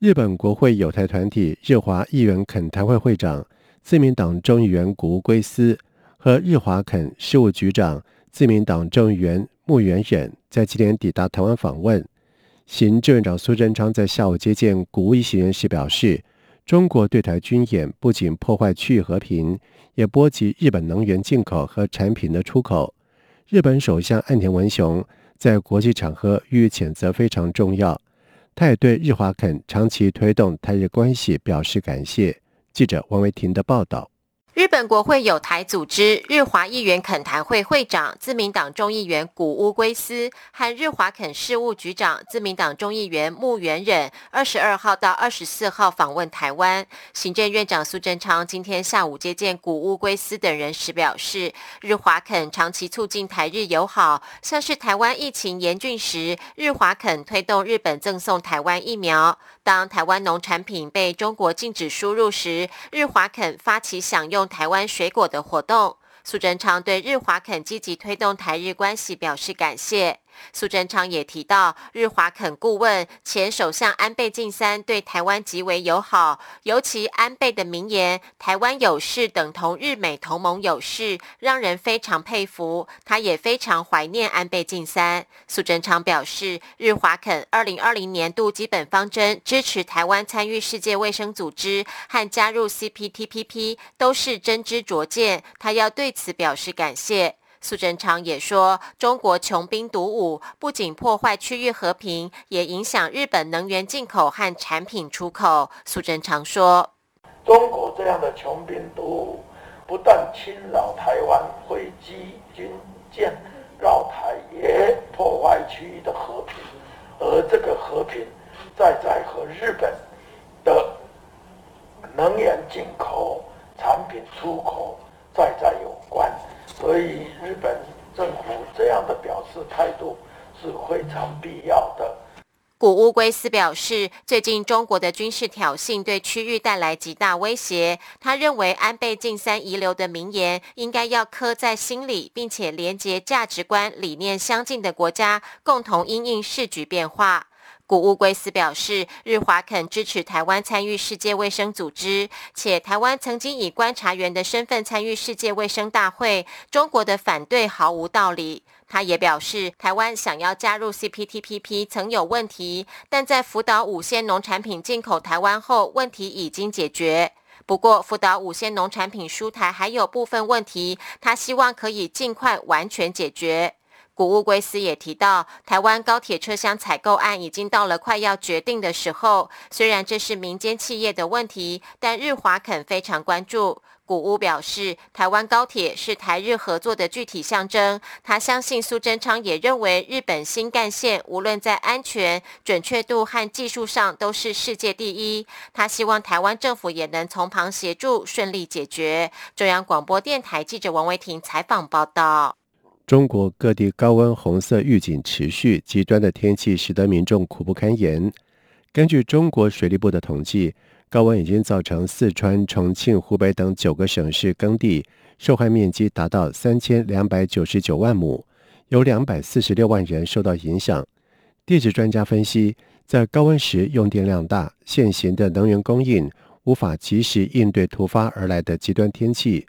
日本国会有台团体日华议员恳谈会会长、自民党众议员谷圭司和日华肯事务局长、自民党众议员木原忍在今天抵达台湾访问。行政院长苏贞昌在下午接见谷乌一行人时表示，中国对台军演不仅破坏区域和平，也波及日本能源进口和产品的出口。日本首相岸田文雄。在国际场合予以谴责非常重要。他也对日华肯长期推动台日关系表示感谢。记者王维婷的报道。日本国会有台组织日华议员恳谈会会长自民党众议员谷乌圭司和日华肯事务局长自民党众议员木原忍，二十二号到二十四号访问台湾。行政院长苏贞昌今天下午接见谷乌圭司等人时表示，日华肯长期促进台日友好，像是台湾疫情严峻时，日华肯推动日本赠送台湾疫苗。当台湾农产品被中国禁止输入时，日华肯发起享用台湾水果的活动。苏贞昌对日华肯积极推动台日关系表示感谢。苏贞昌也提到，日华肯顾问前首相安倍晋三对台湾极为友好，尤其安倍的名言“台湾有事等同日美同盟有事”，让人非常佩服。他也非常怀念安倍晋三。苏贞昌表示，日华肯二零二零年度基本方针支持台湾参与世界卫生组织和加入 CPTPP 都是真知灼见，他要对此表示感谢。苏贞昌也说，中国穷兵黩武，不仅破坏区域和平，也影响日本能源进口和产品出口。苏贞昌说：“中国这样的穷兵黩武，不但侵扰台湾，飞机军舰绕台，也破坏区域的和平。而这个和平，在在和日本的能源进口、产品出口，在在有关。”所以，日本政府这样的表示态度是非常必要的。古乌龟斯表示，最近中国的军事挑衅对区域带来极大威胁。他认为，安倍晋三遗留的名言应该要刻在心里，并且连接价值观理念相近的国家，共同因应世局变化。古乌圭斯表示，日华肯支持台湾参与世界卫生组织，且台湾曾经以观察员的身份参与世界卫生大会，中国的反对毫无道理。他也表示，台湾想要加入 CPTPP 曾有问题，但在福岛五线农产品进口台湾后，问题已经解决。不过，福岛五线农产品输台还有部分问题，他希望可以尽快完全解决。古乌圭斯也提到，台湾高铁车厢采购案已经到了快要决定的时候。虽然这是民间企业的问题，但日华肯非常关注。古乌表示，台湾高铁是台日合作的具体象征。他相信苏贞昌也认为，日本新干线无论在安全、准确度和技术上都是世界第一。他希望台湾政府也能从旁协助，顺利解决。中央广播电台记者王维婷采访报道。中国各地高温红色预警持续，极端的天气使得民众苦不堪言。根据中国水利部的统计，高温已经造成四川、重庆、湖北等九个省市耕地受害面积达到三千两百九十九万亩，有两百四十六万人受到影响。地质专家分析，在高温时用电量大，现行的能源供应无法及时应对突发而来的极端天气。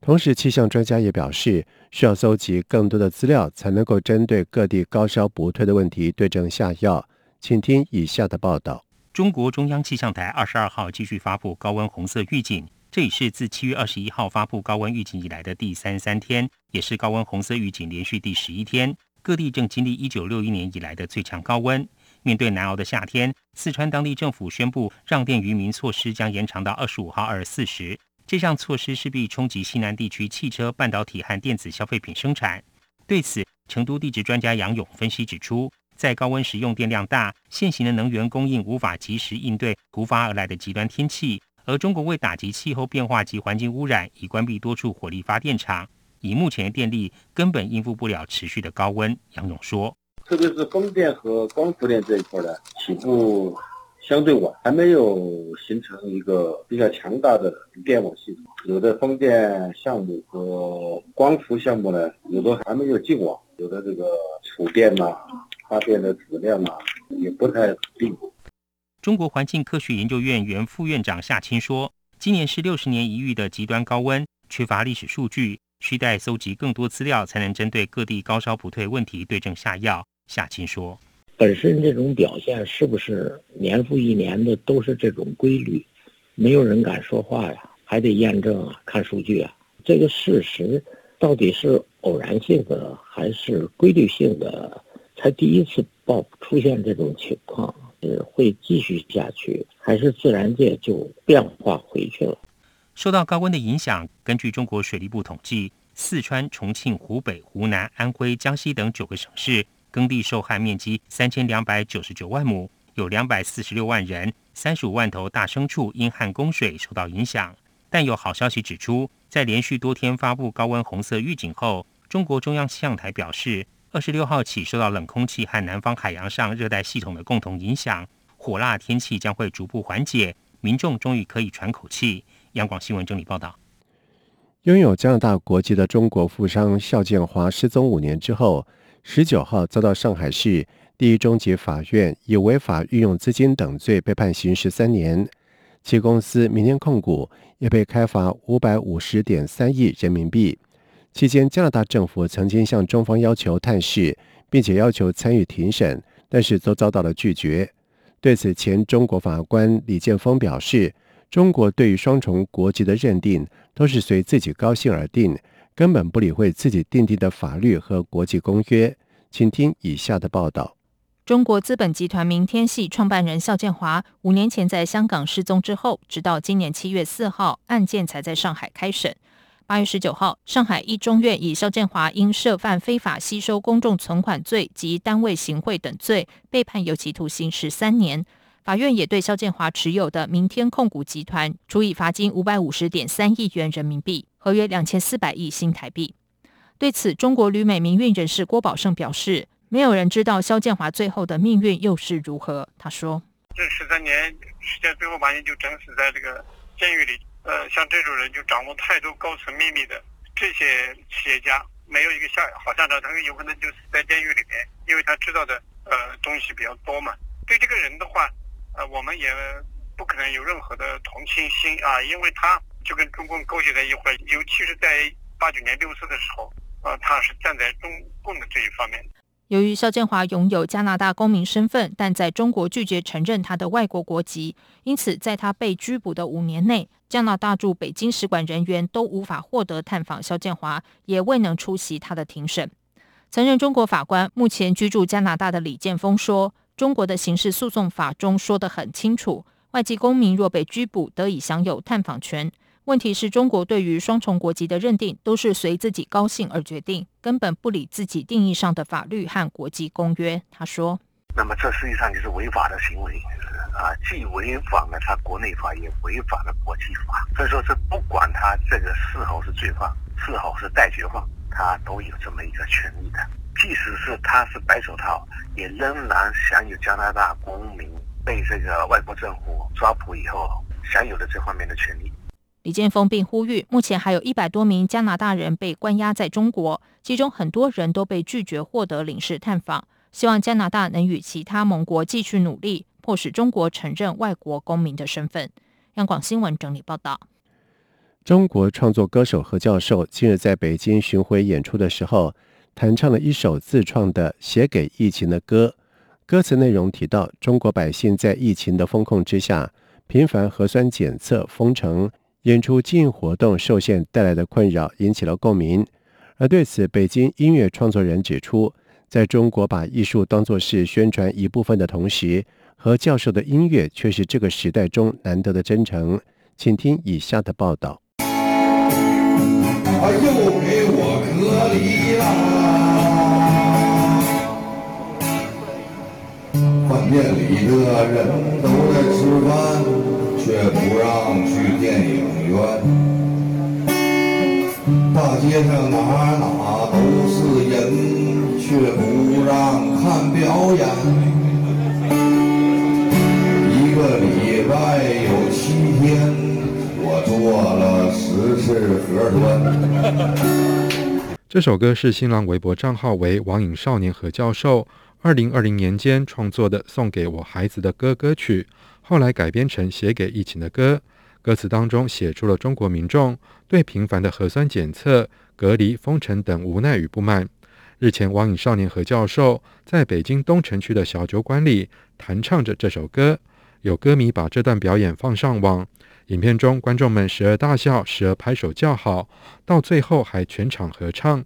同时，气象专家也表示，需要搜集更多的资料，才能够针对各地高烧不退的问题对症下药。请听以下的报道：中国中央气象台二十二号继续发布高温红色预警，这已是自七月二十一号发布高温预警以来的第三三天，也是高温红色预警连续第十一天。各地正经历一九六一年以来的最强高温。面对难熬的夏天，四川当地政府宣布让电于民措施将延长到二十五号二十四时。这项措施势必冲击西南地区汽车、半导体和电子消费品生产。对此，成都地质专家杨勇分析指出，在高温时用电量大，现行的能源供应无法及时应对突发而来的极端天气。而中国为打击气候变化及环境污染，已关闭多处火力发电厂。以目前的电力，根本应付不了持续的高温。杨勇说：“特别是风电和光伏电这一块呢，起步相对晚，还没有形成一个比较强大的电网系统。有的风电项目和光伏项目呢，有的还没有进网，有的这个储电呐、发电的质量啊，也不太定。”中国环境科学研究院原副院长夏青说：“今年是六十年一遇的极端高温，缺乏历史数据。”需待搜集更多资料，才能针对各地高烧不退问题对症下药。夏青说：“本身这种表现是不是年复一年的都是这种规律？没有人敢说话呀，还得验证啊，看数据啊。这个事实到底是偶然性的还是规律性的？才第一次报出现这种情况，是会继续下去，还是自然界就变化回去了？”受到高温的影响，根据中国水利部统计，四川、重庆、湖北、湖南、安徽、江西等九个省市耕地受害面积三千两百九十九万亩，有两百四十六万人、三十五万头大牲畜因旱供水受到影响。但有好消息指出，在连续多天发布高温红色预警后，中国中央气象台表示，二十六号起受到冷空气和南方海洋上热带系统的共同影响，火辣天气将会逐步缓解，民众终于可以喘口气。央广新闻整理报道：拥有加拿大国籍的中国富商肖建华失踪五年之后，十九号遭到上海市第一中级法院以违法运用资金等罪被判刑十三年。其公司明天控股也被开罚五百五十点三亿人民币。期间，加拿大政府曾经向中方要求探视，并且要求参与庭审，但是都遭到了拒绝。对此，前中国法官李建峰表示。中国对于双重国籍的认定都是随自己高兴而定，根本不理会自己订定的法律和国际公约。请听以下的报道：中国资本集团明天系创办人肖建华五年前在香港失踪之后，直到今年七月四号，案件才在上海开审。八月十九号，上海一中院以肖建华因涉犯非法吸收公众存款罪及单位行贿等罪，被判有期徒刑十三年。法院也对肖建华持有的明天控股集团处以罚金五百五十点三亿元人民币，合约两千四百亿新台币。对此，中国旅美民运人士郭宝胜表示：“没有人知道肖建华最后的命运又是如何。”他说：“这十三年时间，最后把你就整死在这个监狱里。呃，像这种人就掌握太多高层秘密的这些企业家，没有一个下好下场，他有可能就死在监狱里面，因为他知道的呃东西比较多嘛。对这个人的话。”呃，我们也不可能有任何的同情心啊，因为他就跟中共勾结在一块，尤其是在八九年六四的时候，呃，他是站在中共的这一方面。由于肖建华拥有加拿大公民身份，但在中国拒绝承认他的外国国籍，因此在他被拘捕的五年内，加拿大驻北京使馆人员都无法获得探访肖建华，也未能出席他的庭审。曾任中国法官、目前居住加拿大的李建峰说。中国的刑事诉讼法中说得很清楚，外籍公民若被拘捕，得以享有探访权。问题是中国对于双重国籍的认定都是随自己高兴而决定，根本不理自己定义上的法律和国际公约。他说：“那么这实际上就是违法的行为啊，既违反了他国内法，也违反了国际法。所以说，是不管他这个是否是罪犯，是否是待决犯，他都有这么一个权利的。”即使是他是白手套，也仍然享有加拿大公民被这个外国政府抓捕以后享有的这方面的权利。李建峰并呼吁，目前还有一百多名加拿大人被关押在中国，其中很多人都被拒绝获得领事探访。希望加拿大能与其他盟国继续努力，迫使中国承认外国公民的身份。央广新闻整理报道。中国创作歌手何教授近日在北京巡回演出的时候。弹唱了一首自创的写给疫情的歌，歌词内容提到中国百姓在疫情的风控之下，频繁核酸检测、封城、演出经营活动受限带来的困扰，引起了共鸣。而对此，北京音乐创作人指出，在中国把艺术当作是宣传一部分的同时，何教授的音乐却是这个时代中难得的真诚。请听以下的报道。啊又给我隔离了。饭店里的人都在吃饭，却不让去电影院。大街上哪哪都是人，却不让看表演。一个礼拜有七天，这首歌是新浪微博账号为“网瘾少年何教授”二零二零年间创作的《送给我孩子的歌》歌曲，后来改编成写给疫情的歌。歌词当中写出了中国民众对频繁的核酸检测、隔离、封城等无奈与不满。日前，网瘾少年何教授在北京东城区的小酒馆里弹唱着这首歌，有歌迷把这段表演放上网。影片中，观众们时而大笑，时而拍手叫好，到最后还全场合唱。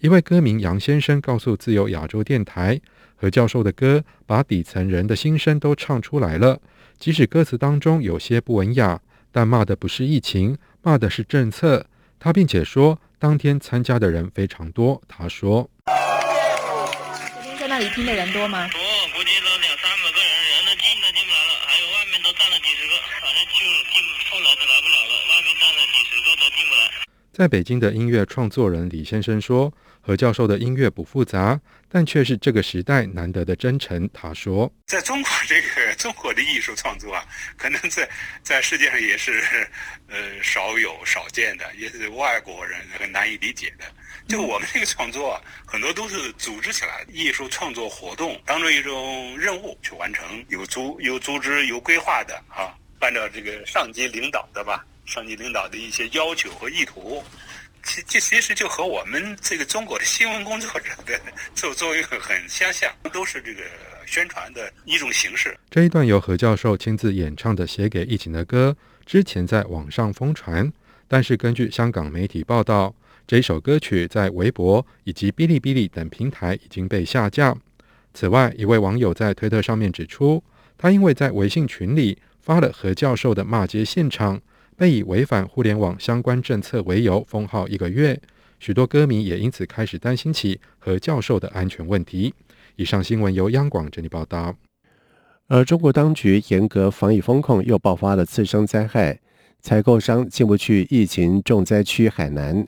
一位歌名杨先生告诉自由亚洲电台：“何教授的歌把底层人的心声都唱出来了，即使歌词当中有些不文雅，但骂的不是疫情，骂的是政策。”他并且说，当天参加的人非常多。他说：“今天在那里听的人多吗？”在北京的音乐创作人李先生说：“何教授的音乐不复杂，但却是这个时代难得的真诚。”他说：“在中国这个中国的艺术创作啊，可能在在世界上也是呃少有少见的，也是外国人很难以理解的。就我们这个创作，啊很多都是组织起来，艺术创作活动当做一种任务去完成，有组有组织有规划的啊，按照这个上级领导的吧。”上级领导的一些要求和意图，其这其实就和我们这个中国的新闻工作者的作作用很相像，都是这个宣传的一种形式。这一段由何教授亲自演唱的写给疫情的歌，之前在网上疯传，但是根据香港媒体报道，这一首歌曲在微博以及哔哩哔哩等平台已经被下架。此外，一位网友在推特上面指出，他因为在微信群里发了何教授的骂街现场。被以违反互联网相关政策为由封号一个月，许多歌迷也因此开始担心起和教授的安全问题。以上新闻由央广整理报道。而中国当局严格防疫风控，又爆发了次生灾害，采购商进不去疫情重灾区海南，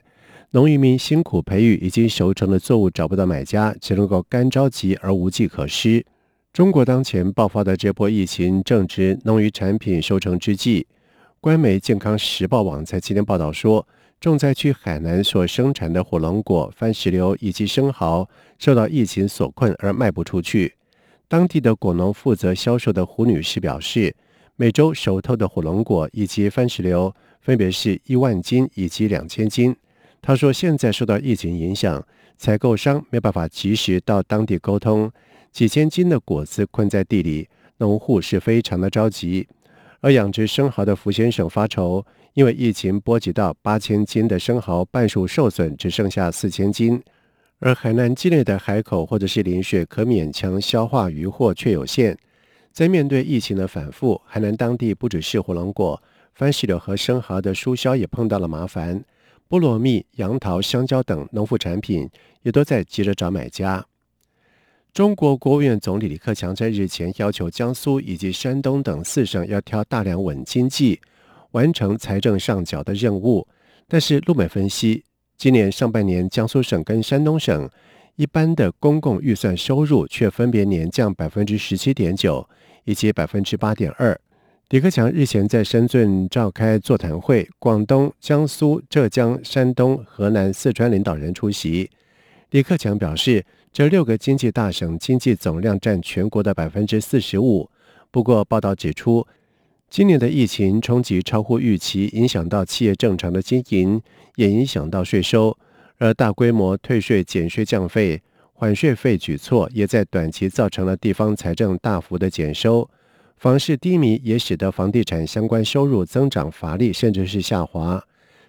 农渔民辛苦培育已经熟成的作物找不到买家，只能够干着急而无计可施。中国当前爆发的这波疫情正值农渔产品收成之际。官媒《健康时报》网在今天报道说，重灾区海南所生产的火龙果、番石榴以及生蚝受到疫情所困而卖不出去。当地的果农负责销售的胡女士表示，每周熟透的火龙果以及番石榴分别是一万斤以及两千斤。她说，现在受到疫情影响，采购商没办法及时到当地沟通，几千斤的果子困在地里，农户是非常的着急。而养殖生蚝的福先生发愁，因为疫情波及到八千斤的生蚝半数受损，只剩下四千斤。而海南境内的海口或者是林雪可勉强消化渔获却有限。在面对疫情的反复，海南当地不只是火龙果、番石榴和生蚝的输销也碰到了麻烦，菠萝蜜、杨桃、香蕉等农副产品也都在急着找买家。中国国务院总理李克强在日前要求江苏以及山东等四省要挑大梁稳经济，完成财政上缴的任务。但是陆美分析，今年上半年江苏省跟山东省一般的公共预算收入却分别年降百分之十七点九以及百分之八点二。李克强日前在深圳召开座谈会，广东、江苏、浙江、山东、河南、四川领导人出席。李克强表示。这六个经济大省经济总量占全国的百分之四十五。不过，报道指出，今年的疫情冲击超乎预期，影响到企业正常的经营，也影响到税收。而大规模退税、减税、降费、缓税费举措，也在短期造成了地方财政大幅的减收。房市低迷也使得房地产相关收入增长乏力，甚至是下滑。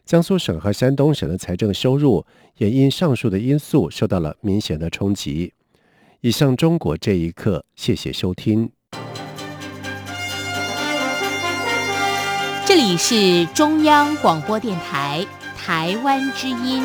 江苏省和山东省的财政收入也因上述的因素受到了明显的冲击。以上中国这一刻，谢谢收听。这里是中央广播电台台湾之音。